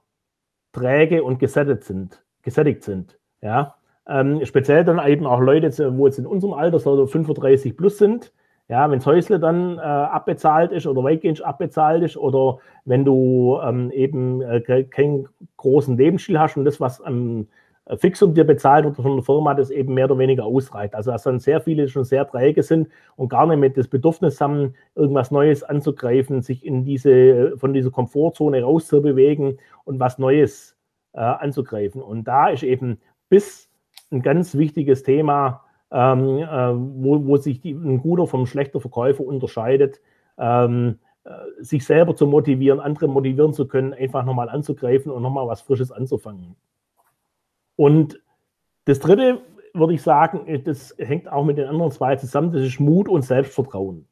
träge und gesättigt sind. Gesättigt sind ja. Ähm, speziell dann eben auch Leute, wo jetzt in unserem Alter so 35 plus sind. Ja, wenn das Häusle dann äh, abbezahlt ist oder weitgehend abbezahlt ist oder wenn du ähm, eben äh, keinen großen Lebensstil hast und das, was am äh, Fixum dir bezahlt wird von der Firma, das eben mehr oder weniger ausreicht. Also dass dann sehr viele schon sehr träge sind und gar nicht mit das Bedürfnis haben, irgendwas Neues anzugreifen, sich in diese, von dieser Komfortzone rauszubewegen und was Neues äh, anzugreifen. Und da ist eben bis ein ganz wichtiges Thema, ähm, äh, wo, wo sich die, ein guter vom schlechter Verkäufer unterscheidet, ähm, äh, sich selber zu motivieren, andere motivieren zu können, einfach nochmal anzugreifen und nochmal was Frisches anzufangen. Und das Dritte würde ich sagen, das hängt auch mit den anderen zwei zusammen, das ist Mut und Selbstvertrauen.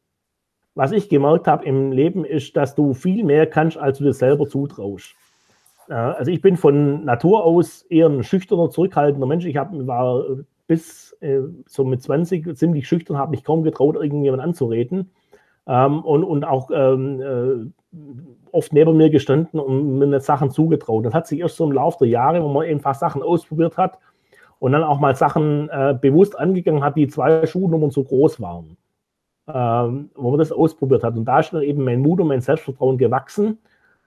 Was ich gemerkt habe im Leben ist, dass du viel mehr kannst, als du dir selber zutraust. Also ich bin von Natur aus eher ein schüchterner, zurückhaltender Mensch. Ich hab, war bis äh, so mit 20 ziemlich schüchtern, habe mich kaum getraut, irgendjemand anzureden. Ähm, und, und auch ähm, äh, oft neben mir gestanden und mir nicht Sachen zugetraut. Das hat sich erst so im Laufe der Jahre, wo man einfach Sachen ausprobiert hat und dann auch mal Sachen äh, bewusst angegangen hat, die zwei Schuhnummern zu groß waren, ähm, wo man das ausprobiert hat. Und da ist dann eben mein Mut und mein Selbstvertrauen gewachsen.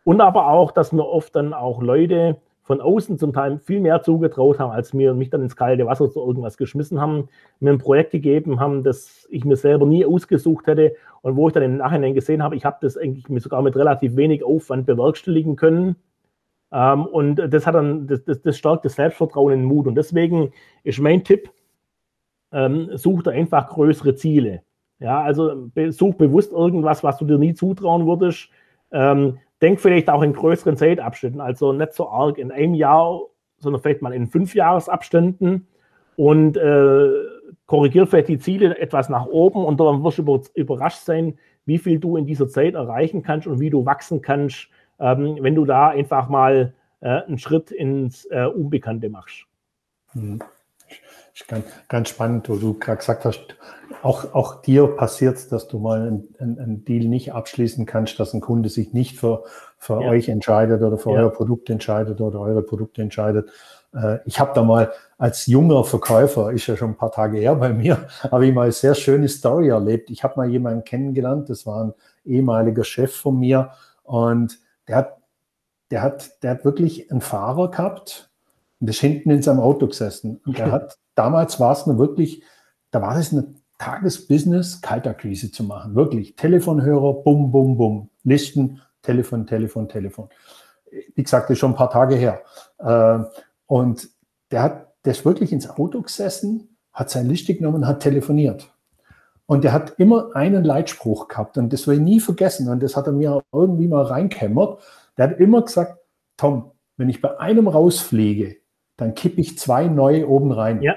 Und aber auch, dass mir oft dann auch Leute von außen zum Teil viel mehr zugetraut haben, als mir mich dann ins kalte Wasser zu irgendwas geschmissen haben, mir ein Projekt gegeben haben, das ich mir selber nie ausgesucht hätte und wo ich dann im Nachhinein gesehen habe, ich habe das eigentlich sogar mit relativ wenig Aufwand bewerkstelligen können. Ähm, und das hat dann, das, das, das stärkt das Selbstvertrauen in Mut. Und deswegen ist mein Tipp, ähm, such da einfach größere Ziele. Ja, also such bewusst irgendwas, was du dir nie zutrauen würdest. Ähm, denk vielleicht auch in größeren Zeitabschnitten, also nicht so arg in einem Jahr, sondern vielleicht mal in fünf Jahresabständen und äh, korrigiert vielleicht die Ziele etwas nach oben und dann wirst du überrascht sein, wie viel du in dieser Zeit erreichen kannst und wie du wachsen kannst, ähm, wenn du da einfach mal äh, einen Schritt ins äh, Unbekannte machst. Mhm. Ganz, ganz spannend, wo du gerade gesagt hast, auch, auch dir passiert dass du mal einen, einen, Deal nicht abschließen kannst, dass ein Kunde sich nicht für, für ja. euch entscheidet oder für ja. euer Produkt entscheidet oder eure Produkte entscheidet. Äh, ich habe da mal als junger Verkäufer, ist ja schon ein paar Tage her bei mir, habe ich mal eine sehr schöne Story erlebt. Ich habe mal jemanden kennengelernt, das war ein ehemaliger Chef von mir und der hat, der hat, der hat wirklich einen Fahrer gehabt und ist hinten in seinem Auto gesessen. Und der hat damals war es eine wirklich, da war es eine Tagesbusiness, Kaltakquise zu machen. Wirklich. Telefonhörer, bum, bum, bum. Listen, Telefon, Telefon, Telefon. Wie gesagt, das ist schon ein paar Tage her. Äh, und der hat, der ist wirklich ins Auto gesessen, hat sein Licht genommen, hat telefoniert. Und der hat immer einen Leitspruch gehabt und das will ich nie vergessen. Und das hat er mir irgendwie mal reinkämmert. Der hat immer gesagt, Tom, wenn ich bei einem rausfliege, dann kippe ich zwei neue oben rein. Ja.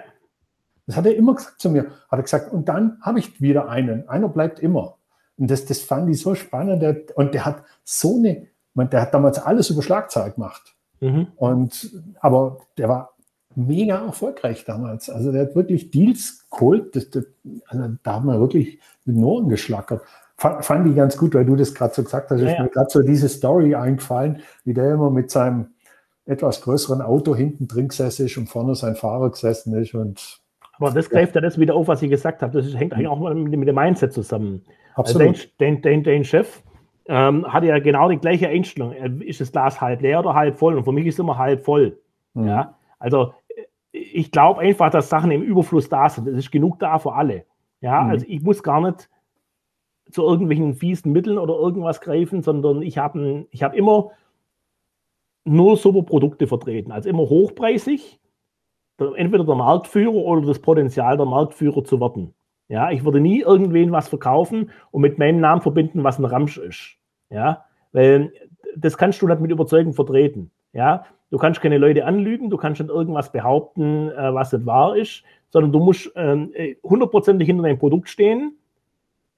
Das hat er immer gesagt zu mir. Hat er gesagt, und dann habe ich wieder einen. Einer bleibt immer. Und das, das fand ich so spannend. Und der hat so eine, der hat damals alles über Schlagzeug gemacht. Mhm. Und, aber der war mega erfolgreich damals. Also der hat wirklich Deals geholt. Das, das, also da haben wir wirklich mit den Ohren geschlackert. Fand, fand ich ganz gut, weil du das gerade so gesagt hast. Ja, ist mir gerade so diese Story eingefallen, wie der immer mit seinem etwas größeren Auto hinten drin gesessen ist und vorne sein Fahrer gesessen ist. Und, Aber das greift ja das wieder auf, was ich gesagt habe. Das hängt eigentlich auch mit, mit dem Mindset zusammen. Also Absolut. Also dein, dein, dein, Chef ähm, hat ja genau die gleiche Einstellung. Ist das Glas halb leer oder halb voll? Und für mich ist es immer halb voll. Mhm. Ja? Also ich glaube einfach, dass Sachen im Überfluss da sind. Es ist genug da für alle. Ja, mhm. also ich muss gar nicht zu irgendwelchen fiesen Mitteln oder irgendwas greifen, sondern ich habe ich hab immer nur super Produkte vertreten. Also immer hochpreisig, entweder der Marktführer oder das Potenzial der Marktführer zu werden. Ja, ich würde nie irgendwen was verkaufen und mit meinem Namen verbinden, was ein Ramsch ist. Ja, weil das kannst du nicht mit Überzeugung vertreten. Ja, du kannst keine Leute anlügen, du kannst nicht irgendwas behaupten, äh, was nicht wahr ist, sondern du musst ähm, hundertprozentig hinter deinem Produkt stehen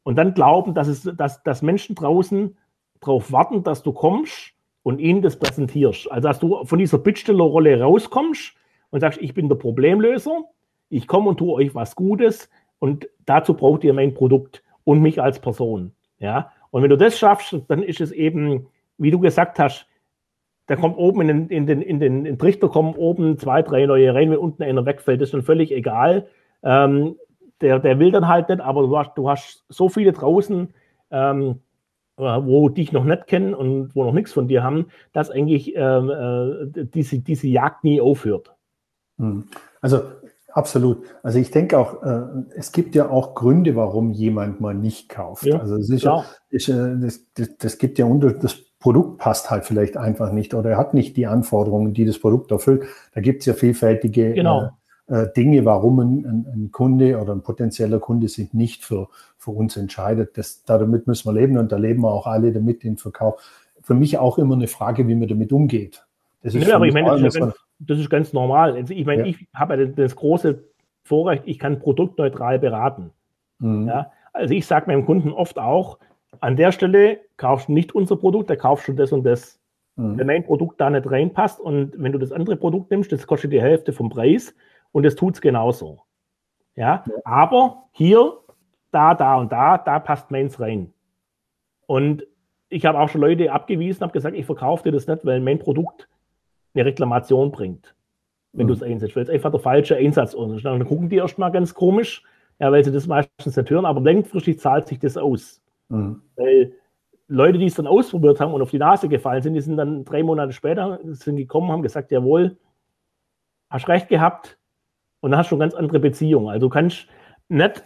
und dann glauben, dass, es, dass, dass Menschen draußen darauf warten, dass du kommst und ihnen das präsentierst. Also, dass du von dieser Bittstellerrolle rauskommst und sagst, ich bin der Problemlöser, ich komme und tue euch was Gutes und dazu braucht ihr mein Produkt und mich als Person. Ja, und wenn du das schaffst, dann ist es eben, wie du gesagt hast, da kommt oben in den, in den, in den, in den Trichter kommen oben zwei, drei neue rein, wenn unten einer wegfällt, ist dann völlig egal. Ähm, der, der will dann halt nicht, aber du hast, du hast so viele draußen, ähm, äh, wo dich noch nicht kennen und wo noch nichts von dir haben, dass eigentlich ähm, äh, diese, diese Jagd nie aufhört. Hm. Also absolut. Also ich denke auch, äh, es gibt ja auch Gründe, warum jemand mal nicht kauft. Ja, also sicher, ist, äh, das, das, das, gibt ja unter, das Produkt passt halt vielleicht einfach nicht oder er hat nicht die Anforderungen, die das Produkt erfüllt. Da gibt es ja vielfältige genau. Äh, Dinge, warum ein, ein, ein, Kunde oder ein potenzieller Kunde sich nicht für, für uns entscheidet. Das, damit müssen wir leben und da leben wir auch alle damit im Verkauf. Für mich auch immer eine Frage, wie man damit umgeht. Das ist ja, aber ich meine, das ist, ganz, das ist ganz normal. Also ich meine, ja. ich habe das große Vorrecht, ich kann produktneutral beraten. Mhm. Ja? Also ich sage meinem Kunden oft auch, an der Stelle kaufst du nicht unser Produkt, da kaufst du das und das. Mhm. Wenn mein Produkt da nicht reinpasst und wenn du das andere Produkt nimmst, das kostet die Hälfte vom Preis, und es tut es genauso. Ja? ja, aber hier, da, da und da, da passt meins rein. Und ich habe auch schon Leute abgewiesen, habe gesagt, ich verkaufe dir das nicht, weil mein Produkt eine Reklamation bringt, wenn mhm. du es einsetzt, weil es einfach der falsche Einsatz ist. Dann gucken die erstmal ganz komisch, ja, weil sie das meistens nicht hören, aber langfristig zahlt sich das aus. Mhm. Weil Leute, die es dann ausprobiert haben und auf die Nase gefallen sind, die sind dann drei Monate später sind gekommen, haben gesagt, jawohl, hast recht gehabt, und dann hast du eine ganz andere Beziehung. Also du kannst nicht,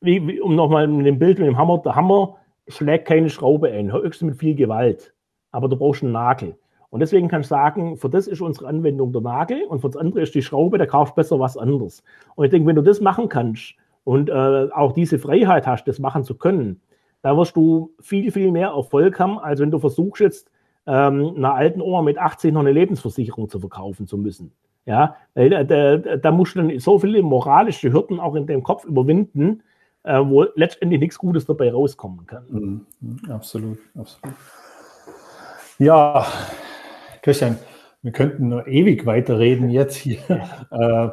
wie, wie, um nochmal mit dem Bild mit dem Hammer, der Hammer schlägt keine Schraube ein, höchstens mit viel Gewalt. Aber du brauchst einen Nagel. Und deswegen kannst du sagen, für das ist unsere Anwendung der Nagel und für das andere ist die Schraube, da kaufst du besser was anderes. Und ich denke, wenn du das machen kannst und äh, auch diese Freiheit hast, das machen zu können, da wirst du viel, viel mehr Erfolg haben, als wenn du versuchst jetzt ähm, einer alten Oma mit 80 noch eine Lebensversicherung zu verkaufen zu müssen. Ja, weil da, da, da musst du dann so viele moralische Hürden auch in deinem Kopf überwinden, äh, wo letztendlich nichts Gutes dabei rauskommen kann. Mhm. mhm. Absolut, absolut. Ja, Christian, wir könnten nur ewig weiterreden jetzt hier. Äh,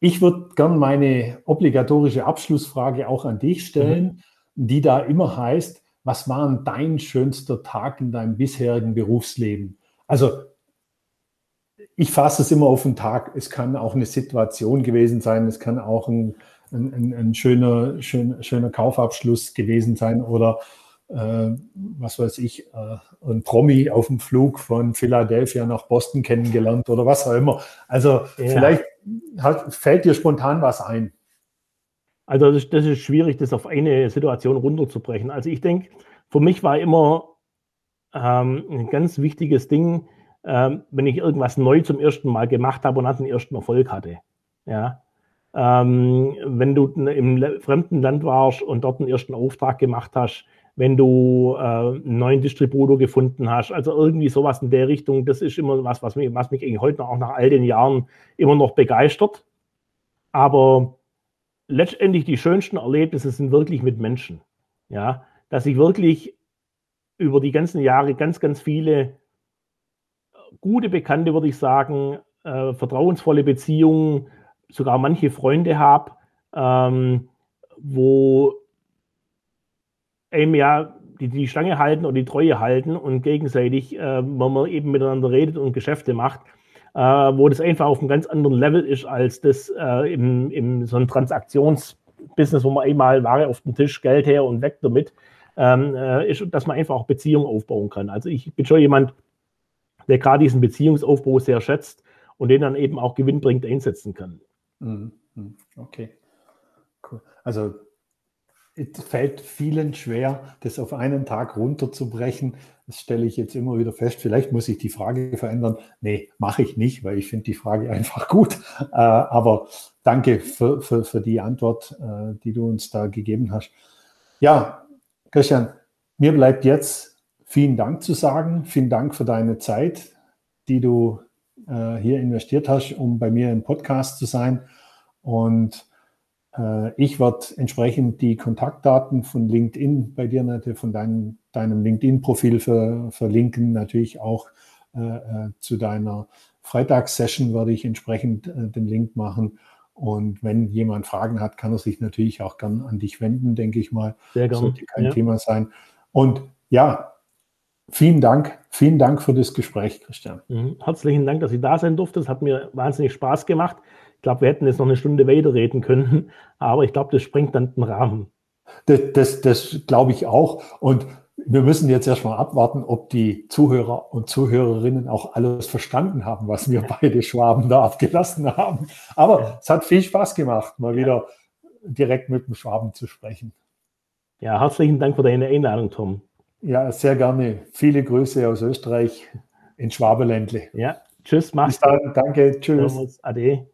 ich würde gern meine obligatorische Abschlussfrage auch an dich stellen, mhm. die da immer heißt, was war dein schönster Tag in deinem bisherigen Berufsleben? Also ich fasse es immer auf den Tag. Es kann auch eine Situation gewesen sein, es kann auch ein, ein, ein schöner, schön, schöner Kaufabschluss gewesen sein oder äh, was weiß ich, äh, ein Promi auf dem Flug von Philadelphia nach Boston kennengelernt oder was auch immer. Also ja. vielleicht hat, fällt dir spontan was ein. Also das, das, ist schwierig, das auf eine Situation runterzubrechen. Also ich denke, für mich war immer ähm, ein ganz wichtiges Ding, ähm, wenn ich irgendwas neu zum ersten Mal gemacht habe und dann den ersten Erfolg hatte. Ja. Ähm, wenn du im fremden Land warst und dort einen ersten Auftrag gemacht hast, wenn du äh, einen neuen Distributor gefunden hast, also irgendwie sowas in der Richtung, das ist immer was, was mich, was mich eigentlich heute auch nach all den Jahren immer noch begeistert. Aber letztendlich die schönsten Erlebnisse sind wirklich mit Menschen. Ja, dass ich wirklich über die ganzen Jahre ganz, ganz viele gute Bekannte, würde ich sagen, äh, vertrauensvolle Beziehungen, sogar manche Freunde habe, ähm, wo eben ja die, die Stange halten oder die Treue halten und gegenseitig, äh, wenn man eben miteinander redet und Geschäfte macht, äh, wo das einfach auf einem ganz anderen Level ist als das äh, im, im so ein Transaktionsbusiness, wo man einmal Ware auf den Tisch, Geld her und weg damit, ähm, äh, ist, dass man einfach auch Beziehungen aufbauen kann. Also ich bin schon jemand, der gerade diesen Beziehungsaufbau sehr schätzt und den dann eben auch gewinnbringend einsetzen kann. Mhm. Mhm. Okay, cool. Also es fällt vielen schwer, das auf einen Tag runterzubrechen. Das stelle ich jetzt immer wieder fest. Vielleicht muss ich die Frage verändern. Nee, mache ich nicht, weil ich finde die Frage einfach gut. Äh, aber danke für, für, für die Antwort, äh, die du uns da gegeben hast. Ja, Christian, mir bleibt jetzt vielen Dank zu sagen. Vielen Dank für deine Zeit, die du äh, hier investiert hast, um bei mir im Podcast zu sein. Und äh, ich werde entsprechend die Kontaktdaten von LinkedIn bei dir, von dein, deinem LinkedIn-Profil ver, verlinken, natürlich auch äh, äh, zu deiner Freitagssession werde ich entsprechend äh, den Link machen. Und wenn jemand Fragen hat, kann er sich natürlich auch gern an dich wenden, denke ich mal. Sehr gerne. Sollte kein ja. Thema sein. Und ja, vielen Dank. Vielen Dank für das Gespräch, Christian. Mhm. Herzlichen Dank, dass ich da sein durfte. Es hat mir wahnsinnig Spaß gemacht. Ich glaube, wir hätten jetzt noch eine Stunde weiterreden können, aber ich glaube, das sprengt dann den Rahmen. Das, das, das glaube ich auch. Und wir müssen jetzt erstmal abwarten, ob die Zuhörer und Zuhörerinnen auch alles verstanden haben, was wir beide Schwaben da abgelassen haben. Aber es hat viel Spaß gemacht, mal wieder direkt mit dem Schwaben zu sprechen. Ja, herzlichen Dank für deine Einladung, Tom. Ja, sehr gerne. Viele Grüße aus Österreich in Schwabeländle. Ja, tschüss, mach's gut. Danke, tschüss. Servus, ade.